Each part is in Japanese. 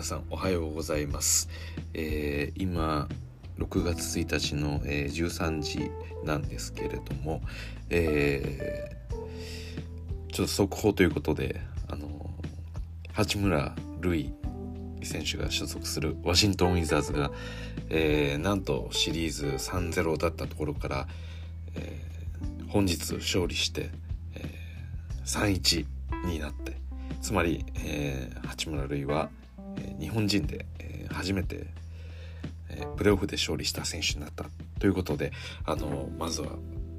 皆さんおはようございます、えー、今6月1日の、えー、13時なんですけれども、えー、ちょっと速報ということであの八村塁選手が所属するワシントン・ウィザーズが、えー、なんとシリーズ3-0だったところから、えー、本日勝利して、えー、3-1になってつまり、えー、八村塁は日本人で、え初めて、プレーオフで勝利した選手になったということであのまずは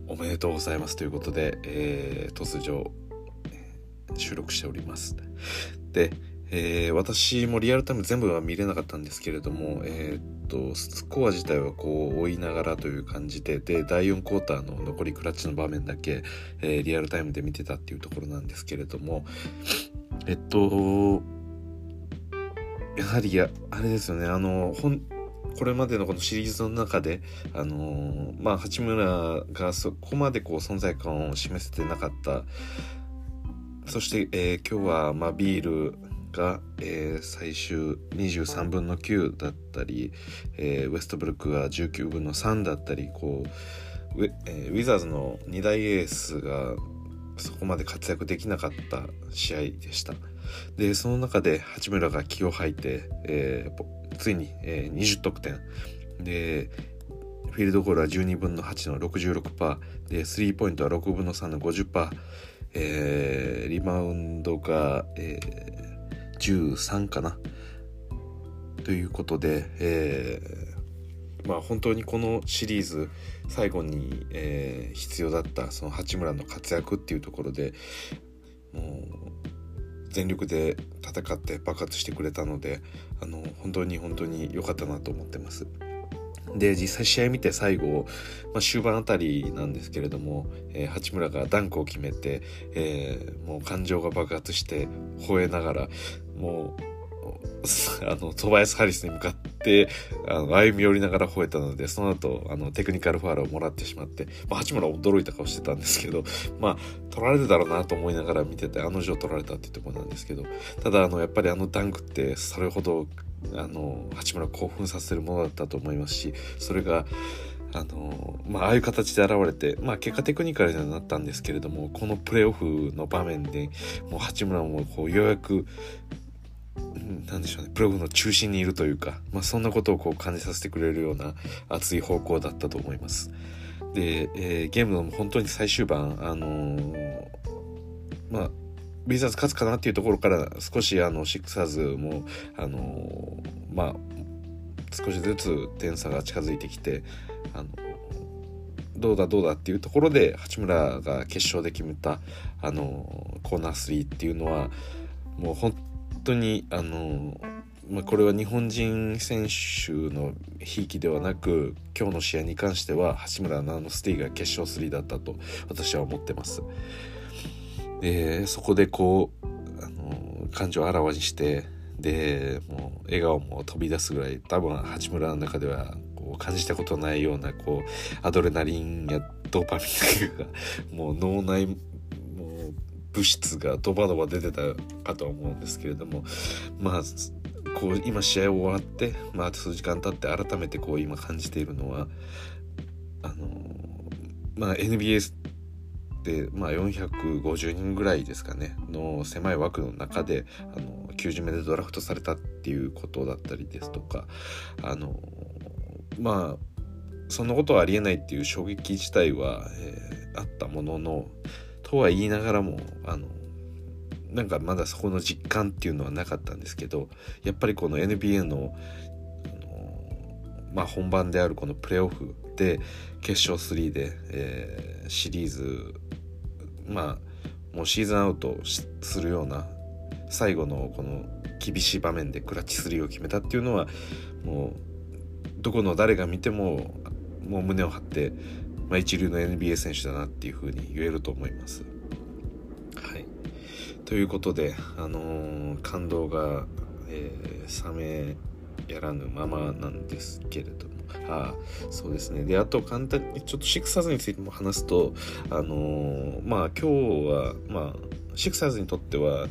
おめでとうございますということで、えー、突如、収録しております。で、えー、私もリアルタイム全部は見れなかったんですけれども、えー、っとスコア自体はこう追いながらという感じでで第4クォーターの残りクラッチの場面だけ、えー、リアルタイムで見てたっていうところなんですけれどもえっとやはりやあれですよね。あのほんこれまでのこのシリーズの中であのまあ八村がそこまでこう存在感を示せてなかった。そして、えー、今日は、まあ、ビールが、えー、最終23分の9だったり、えー、ウェストブルックが19分の3だったりこうウェ,、えー、ウィザーズの2大エースがそこまで活躍できなかった試合でした。でその中で八村が気を吐いて、えー、ついに、えー、20得点。でフィールドゴールは12分の8の66%でスリーポイントは6分の3の50%、えー、リバウンドが、えー、13かな。ということで、えー、まあ本当にこのシリーズ最後に、えー、必要だったその八村の活躍っていうところでもう全力で戦って爆発してくれたのであの本当に本当に良かったなと思ってます。で実際試合見て最後、まあ、終盤あたりなんですけれども、えー、八村がダンクを決めて、えー、もう感情が爆発して吠えながらもうあの、トバヤス・ハリスに向かって、あの、歩み寄りながら吠えたので、その後、あの、テクニカルファールをもらってしまって、まあ、八村驚いた顔してたんですけど、まあ、取られるだろうなと思いながら見てて、あの女取られたっていうところなんですけど、ただ、あの、やっぱりあのダンクって、それほど、あの、八村興奮させるものだったと思いますし、それが、あのまあ、ああいう形で現れて、まあ、結果テクニカルにはなったんですけれどもこのプレーオフの場面でもう八村もこうようやくなんでしょうねプログの中心にいるというか、まあ、そんなことをこう感じさせてくれるような熱い方向だったと思います。で、えー、ゲームの本当に最終盤あのー、まあビザーズ勝つかなっていうところから少しあのシックサーズもあのー、まあ少しずつ点差が近づいてきてあのどうだどうだっていうところで八村が決勝で決めたあのコーナー3っていうのはもう本当にあの、まあ、これは日本人選手のひいきではなく今日の試合に関しては八村のあのスティが決勝3だったと私は思ってます。でそこでこうあの感情をあらわにしてでもう笑顔も飛び出すぐらい多分八村の中ではこう感じたことないようなこうアドレナリンやドーパミンがもう脳内物質がドバドバ出てたかと思うんですけれどもまあこう今試合終わって、まあ、数時間経って改めてこう今感じているのはあのまあ NBA で、まあ、450人ぐらいですかねの狭い枠の中であの90名でドラフトされたっていうことだったりですとかあのまあそんなことはありえないっていう衝撃自体は、えー、あったもののとは言いながらもあのなんかまだそこの実感っていうのはなかったんですけどやっぱりこの NBA のまあ、本番であるこのプレーオフで決勝3で、えー、シリーズまあもうシーズンアウトするような最後のこの厳しい場面でクラッチ3を決めたっていうのはもうどこの誰が見てももう胸を張ってまあ、一流の NBA 選手だなっていうふうに言えると思います。はい、ということで、あのー、感動が、えー、冷めやらぬままなんですけれども。あそうですねであと簡単にちょっとシクサーズについても話すとあのー、まあ今日はまあシクサーズにとっては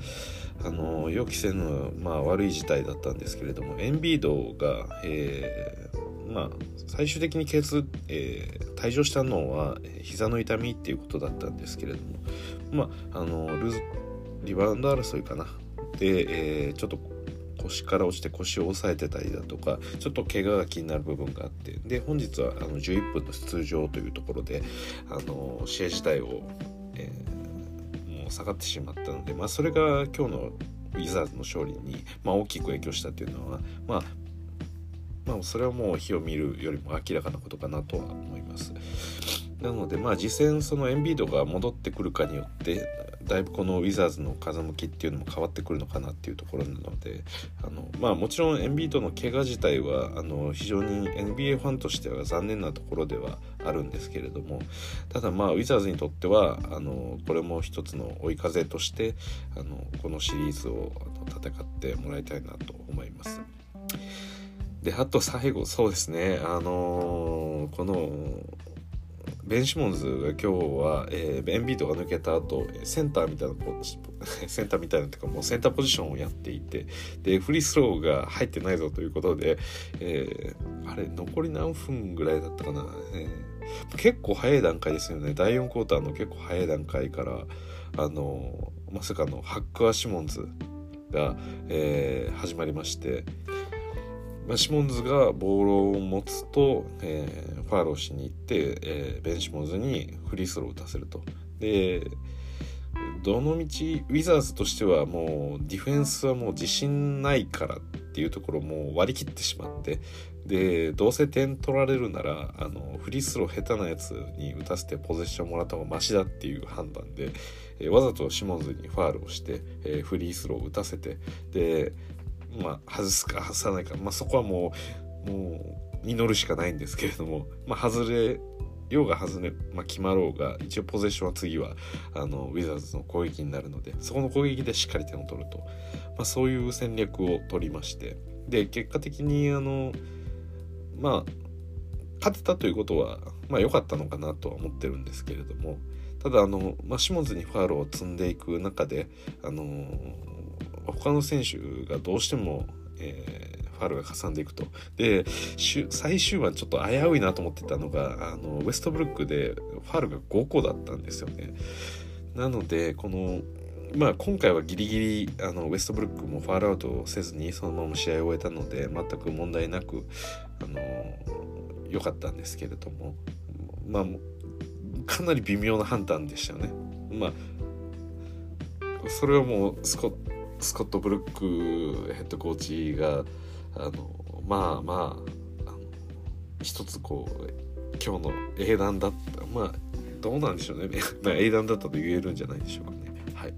あの予期せぬ、まあ、悪い事態だったんですけれどもエンビードが、えー、まあ、最終的にケース、えー、退場したのは膝の痛みっていうことだったんですけれども、まあ、あのルーリバウンド争いかな。で、えー、ちょっと腰から落ちて腰を押さえてたりだとかちょっと怪我が気になる部分があってで本日はあの11分の出場というところであの試合自体を、えー、もう下がってしまったので、まあ、それが今日のウィザーズの勝利に、まあ、大きく影響したというのは、まあ、まあそれはもう火を見るよりも明らかなことかなとは思います。なのでまあ実戦そのエンビードが戻ってくるかによってだいぶこのウィザーズの風向きっていうのも変わってくるのかなっていうところなのであの、まあ、もちろんエンビードの怪我自体はあの非常に NBA ファンとしては残念なところではあるんですけれどもただまあウィザーズにとってはあのこれも一つの追い風としてあのこのシリーズを戦ってもらいたいなと思います。であと最後そうですね。あのー、このベン・シモンズが今日は、えー、エンビードが抜けた後センターみたいな センターみたいなっていうかもうセンターポジションをやっていてでフリースローが入ってないぞということで、えー、あれ残り何分ぐらいだったかな、えー、結構早い段階ですよね。第4クォーターの結構早い段階からあのまさかのハックア・シモンズが、えー、始まりましてまあ、シモンズがボールを持つと、えー、ファールをしに行って、えー、ベン・シモンズにフリースローを打たせると。でどのみちウィザーズとしてはもうディフェンスはもう自信ないからっていうところも割り切ってしまってでどうせ点取られるならあのフリースロー下手なやつに打たせてポゼッションもらった方がマシだっていう判断で、えー、わざとシモンズにファールをして、えー、フリースローを打たせてでまあ、外すか外さないか、まあ、そこはもうもう祈るしかないんですけれども、まあ、外れようが外れ、まあ、決まろうが一応ポゼッションは次はあのウィザーズの攻撃になるのでそこの攻撃でしっかり点を取ると、まあ、そういう戦略を取りまして。で結果的にあのまあ勝てたということはまあ良かったのかなとは思ってるんですけれども。ただあの、まあ、シモンズにファールを積んでいく中であの他の選手がどうしても、えー、ファールがかさんでいくと。で、最終盤ちょっと危ういなと思ってたのが、あの、ウェストブルックでファールが5個だったんですよね。なので、この、まあ今回はギリギリあのウェストブルックもファールアウトせずにそのまま試合を終えたので全く問題なくあの良かったんですけれどもまあかなり微妙な判断でしたよね。まあそれはもうスコスコット・ブルックヘッドコーチがあのまあまああの一つこう今日の英断だった。まあどうなんでしょうね、英断だったと言えるんじゃないでしょうかね。はい。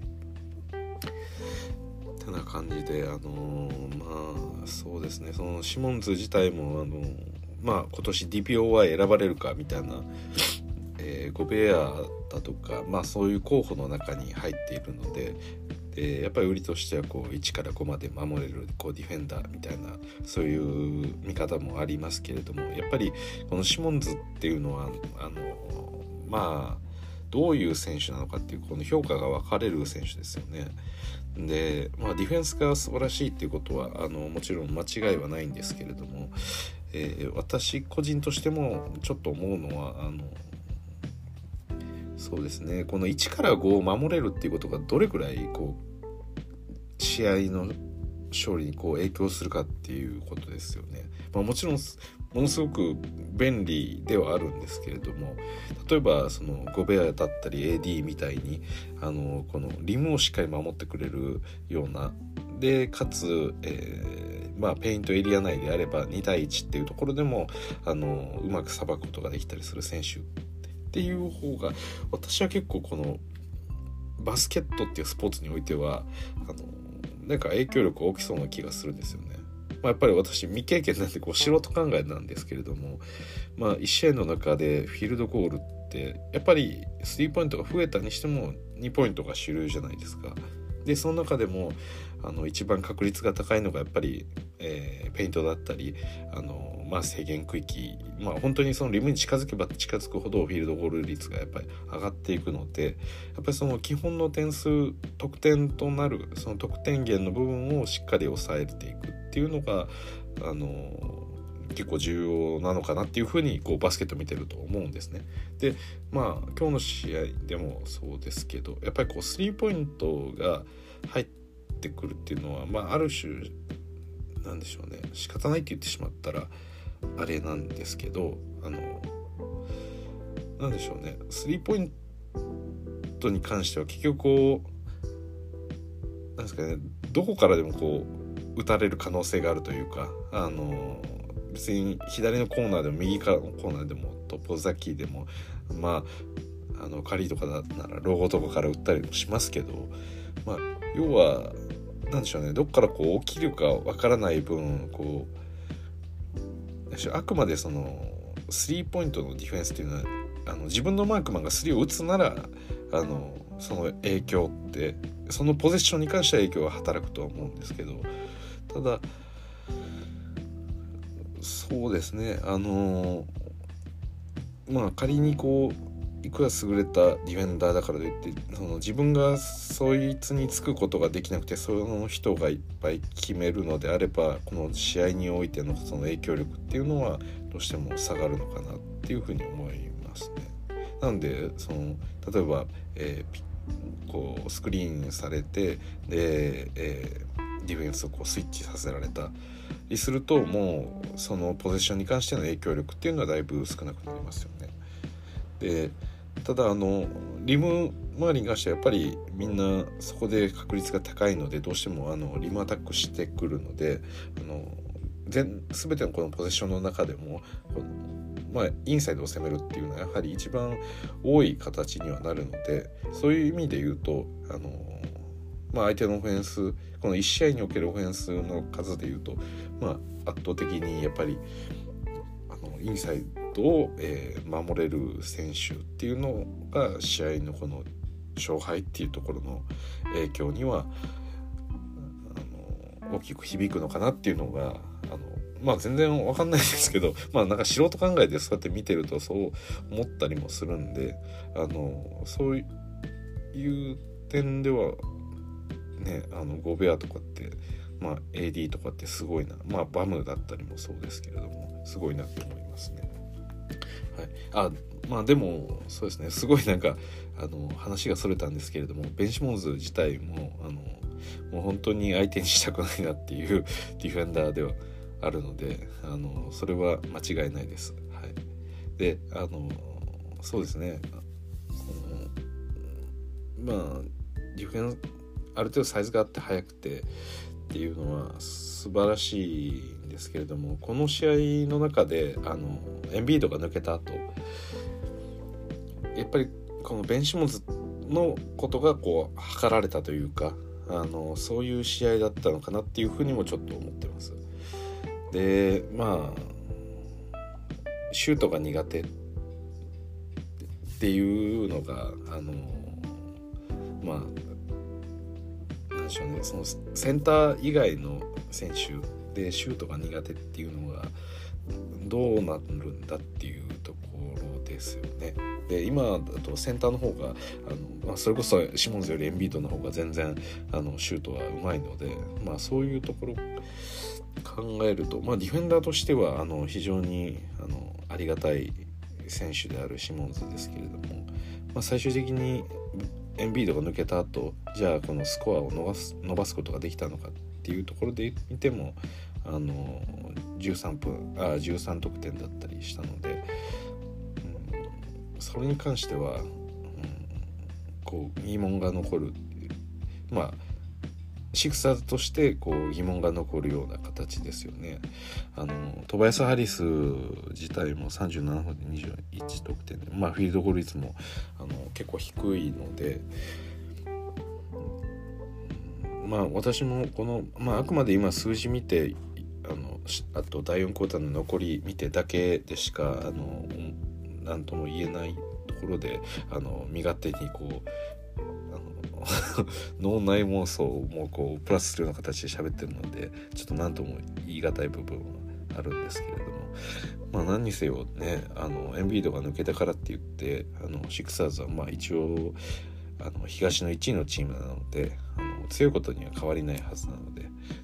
てな感じであのまあそうですね。そのシモンズ自体もあのまあ今年 DPOY 選ばれるかみたいなえー、ゴベアだとか、まあ、そういう候補の中に入っているので、でやっぱり売りとしてはこう1から5まで守れるこうディフェンダーみたいなそういう見方もありますけれどもやっぱりこのシモンズっていうのはあのまあどういう選手なのかっていうこの評価が分かれる選手ですよね。で、まあ、ディフェンスが素晴らしいっていうことはあのもちろん間違いはないんですけれども、えー、私個人としてもちょっと思うのはあのそうですねこの1から5を守れるっていうことがどれくらいこう試合の勝利にこう影響するかっていうことですよね。まあ、もちろんものすごく便利ではあるんですけれども例えばそのゴベアだったり AD みたいにあのこのリムをしっかり守ってくれるようなでかつ、えー、まあ、ペイントエリア内であれば2対1っていうところでもあのうまくさばくことができたりする選手っていう方が私は結構このバスケットっていうスポーツにおいてはあのなんか影響力大きそうな気がするんですよね。まあ、やっぱり私未経験なんでこう素人考えなんですけれども、まあ、1試合の中でフィールドゴールってやっぱりスリーポイントが増えたにしても2ポイントが主流じゃないですか。でその中でもあの一番確率が高いのがやっぱり、えー、ペイントだったりあの、まあ、制限区域、まあ、本当にそのリムに近づけば近づくほどフィールドゴール率がやっぱり上がっていくのでやっぱりその基本の点数得点となるその得点源の部分をしっかり抑えていくっていうのがあの結構重要なのかなっていうふうにこうバスケット見てると思うんですね。でまあ今日の試合でもそうですけどやっぱりこうスリーポイントが入っててくるっていうのは、まあ、ある種なんでしょうね。仕方ないって言ってしまったらあれなんですけどあのなんでしょうね。スリーポイントに関しては結局こうなんですかねどこからでもこう打たれる可能性があるというかあの別に左のコーナーでも右からのコーナーでもトップザキでもまああの仮とかだならロゴとかから打ったりもしますけど、まあ、要は何でしょうね。どっからこう起きるかわからない分こうあくまでそのスリーポイントのディフェンスっていうのはあの自分のマークマンがスリーを打つならあのその影響ってそのポゼッションに関しては影響が働くとは思うんですけどただそうですね。あのまあ仮にこういくら優れたディフェンダーだからといってその自分がそいつにつくことができなくてその人がいっぱい決めるのであればこの試合においてのその影響力っていうのはどうしても下がるのかなっていうふうに思いますね。なんでその例えば、えー、こうスクリーンされてで、えー、ディフェンスをこうスイッチさせられたりするともうそのポゼッションに関しての影響力っていうのはだいぶ少なくなりますよね。でただあのリム周りに関してはやっぱりみんなそこで確率が高いのでどうしてもあのリムアタックしてくるのであの全全てのこのポゼッションの中でもまあ、インサイドを攻めるっていうのはやはり一番多い形にはなるのでそういう意味で言うとあのまあ、相手のオフェンスこの1試合におけるオフェンスの数でいうと、まあ、圧倒的にやっぱりあのインサイを、えー、守れる選手っていうのが試合のこの勝敗っていうところの影響にはあの大きく響くのかなっていうのがあのまあ全然分かんないですけど まあなんか素人考えでそうやって見てるとそう思ったりもするんであのそういう点ではねあのゴベアとかってまあ AD とかってすごいなまあバムだったりもそうですけれどもすごいなって思いますね。はい、あまあでもそうですね。すごいなんかあの話がそれたんですけれどもベンシモンズ自体もあのもう本当に相手にしたくないなっていう ディフェンダーではあるのであのそれは間違いないです。はい、であのそうですね。まあディフェンある程度サイズがあって速くてっていうのは素晴らしいんですけれどもこの試合の中であのエンビードが抜けた後やっぱりこのベンシモンズのことがこう測られたというかあのそういう試合だったのかなっていうふうにもちょっと思ってます。でまあシュートが苦手っていうのがあのまあしょうねそのセンター以外の選手でシュートが苦手っていうのがどうなるんだっていうところですよね。で今だとセンターの方があの、まあ、それこそシモンズよりエンビートの方が全然あのシュートはうまいので、まあ、そういうところ考えると、まあ、ディフェンダーとしてはあの非常にあのありがたい選手であるシモンズですけれども、まあ、最終的にエンビードが抜けた後じゃあこのスコアを伸ばす伸ばすことができたのかっていうところで見てもあの13分あ13得点だったりしたので、うん、それに関しては、うん、こう疑問が残るまあシクサーズとしてこう疑問が残るような形ですよね。あのトバヤス・ハリス自体も37分で21得点で、まあ、フィールドゴール率もあの結構低いので。まあ私もこの、まあ、あくまで今数字見てあのあと第4クォーターの残り見てだけでしかあの何とも言えないところであの身勝手にこう 脳内妄想もこうプラスするような形で喋ってるのでちょっと何とも言い難い部分はあるんですけれども。まあ何にせよねあのエンビードが抜けたからって言ってあのシクサーズはまあ一応あの東の1位のチームなのであの強いことには変わりないはずなので。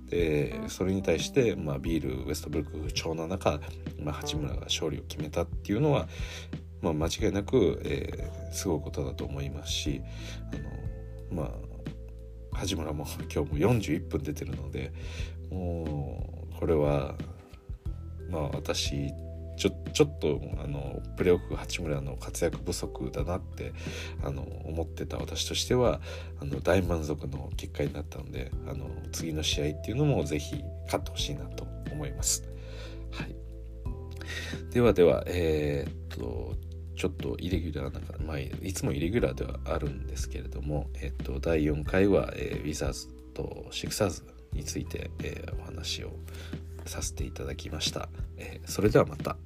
でそれに対して、まあ、ビールウエストブルック不調な中、まあ、八村が勝利を決めたっていうのは、まあ、間違いなく、えー、すごいことだと思いますしあのまあ八村も 今日も41分出てるのでもうこれはまあ私ちょちょっとあのプレーオフ八村の活躍不足だなってあの思ってた私としてはあの大満足の結果になったのであの次の試合っていうのもぜひ勝ってほしいなと思います。はい、ではではえー、っとちょっとイレギュラーなまあ、いつもイレギュラーではあるんですけれども、えっと、第4回は、えー、ウィザーズとシクサーズについて、えー、お話をさせていただきました、えー、それではまた。